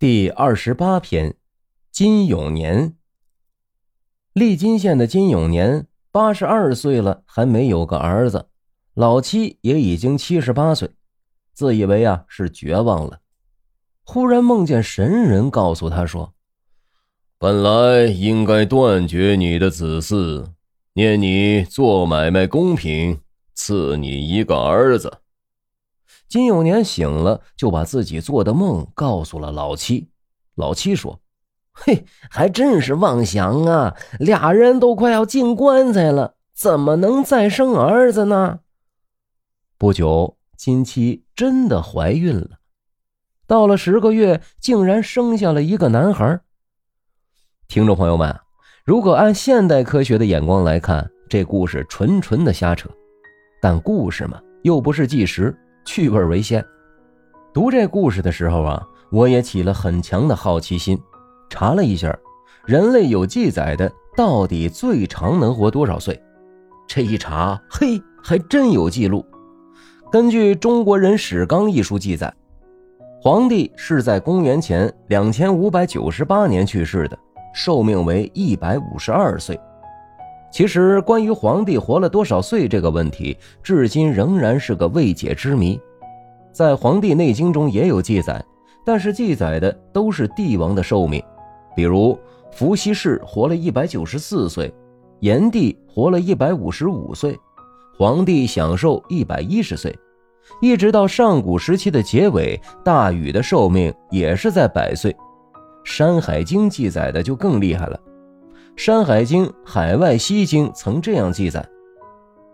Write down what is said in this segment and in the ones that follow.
第二十八篇，金永年。利津县的金永年八十二岁了，还没有个儿子，老妻也已经七十八岁，自以为啊是绝望了。忽然梦见神人告诉他说：“本来应该断绝你的子嗣，念你做买卖公平，赐你一个儿子。”金永年醒了，就把自己做的梦告诉了老七。老七说：“嘿，还真是妄想啊！俩人都快要进棺材了，怎么能再生儿子呢？”不久，金七真的怀孕了，到了十个月，竟然生下了一个男孩。听众朋友们，如果按现代科学的眼光来看，这故事纯纯的瞎扯，但故事嘛，又不是纪实。趣味为先。读这故事的时候啊，我也起了很强的好奇心，查了一下，人类有记载的到底最长能活多少岁？这一查，嘿，还真有记录。根据《中国人史纲》一书记载，皇帝是在公元前两千五百九十八年去世的，寿命为一百五十二岁。其实，关于皇帝活了多少岁这个问题，至今仍然是个未解之谜。在《黄帝内经》中也有记载，但是记载的都是帝王的寿命，比如伏羲氏活了一百九十四岁，炎帝活了一百五十五岁，皇帝享寿一百一十岁，一直到上古时期的结尾，大禹的寿命也是在百岁。《山海经》记载的就更厉害了。《山海经·海外西经》曾这样记载：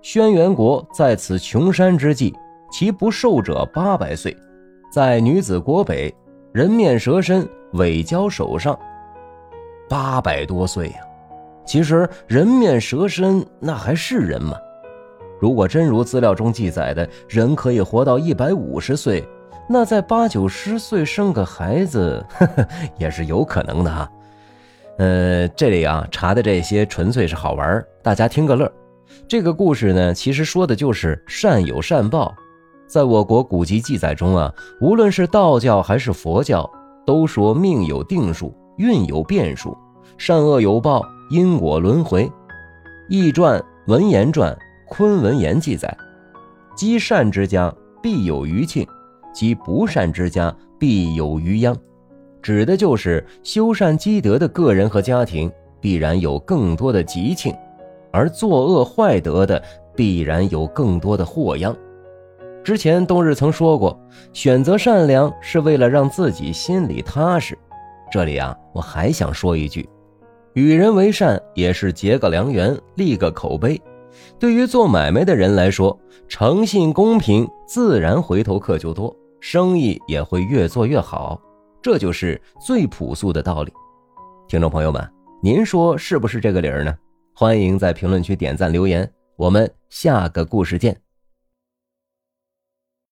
轩辕国在此穷山之际，其不寿者八百岁。在女子国北，人面蛇身，尾交手上，八百多岁呀！其实人面蛇身那还是人吗？如果真如资料中记载的，人可以活到一百五十岁，那在八九十岁生个孩子，呵 呵也是有可能的哈。呃，这里啊查的这些纯粹是好玩，大家听个乐。这个故事呢，其实说的就是善有善报。在我国古籍记载中啊，无论是道教还是佛教，都说命有定数，运有变数，善恶有报，因果轮回。《易传》《文言传》《坤文言》记载：积善之家必有余庆，积不善之家必有余殃。指的就是修善积德的个人和家庭，必然有更多的吉庆；而作恶坏德的，必然有更多的祸殃。之前冬日曾说过，选择善良是为了让自己心里踏实。这里啊，我还想说一句：与人为善也是结个良缘，立个口碑。对于做买卖的人来说，诚信公平，自然回头客就多，生意也会越做越好。这就是最朴素的道理，听众朋友们，您说是不是这个理儿呢？欢迎在评论区点赞留言，我们下个故事见。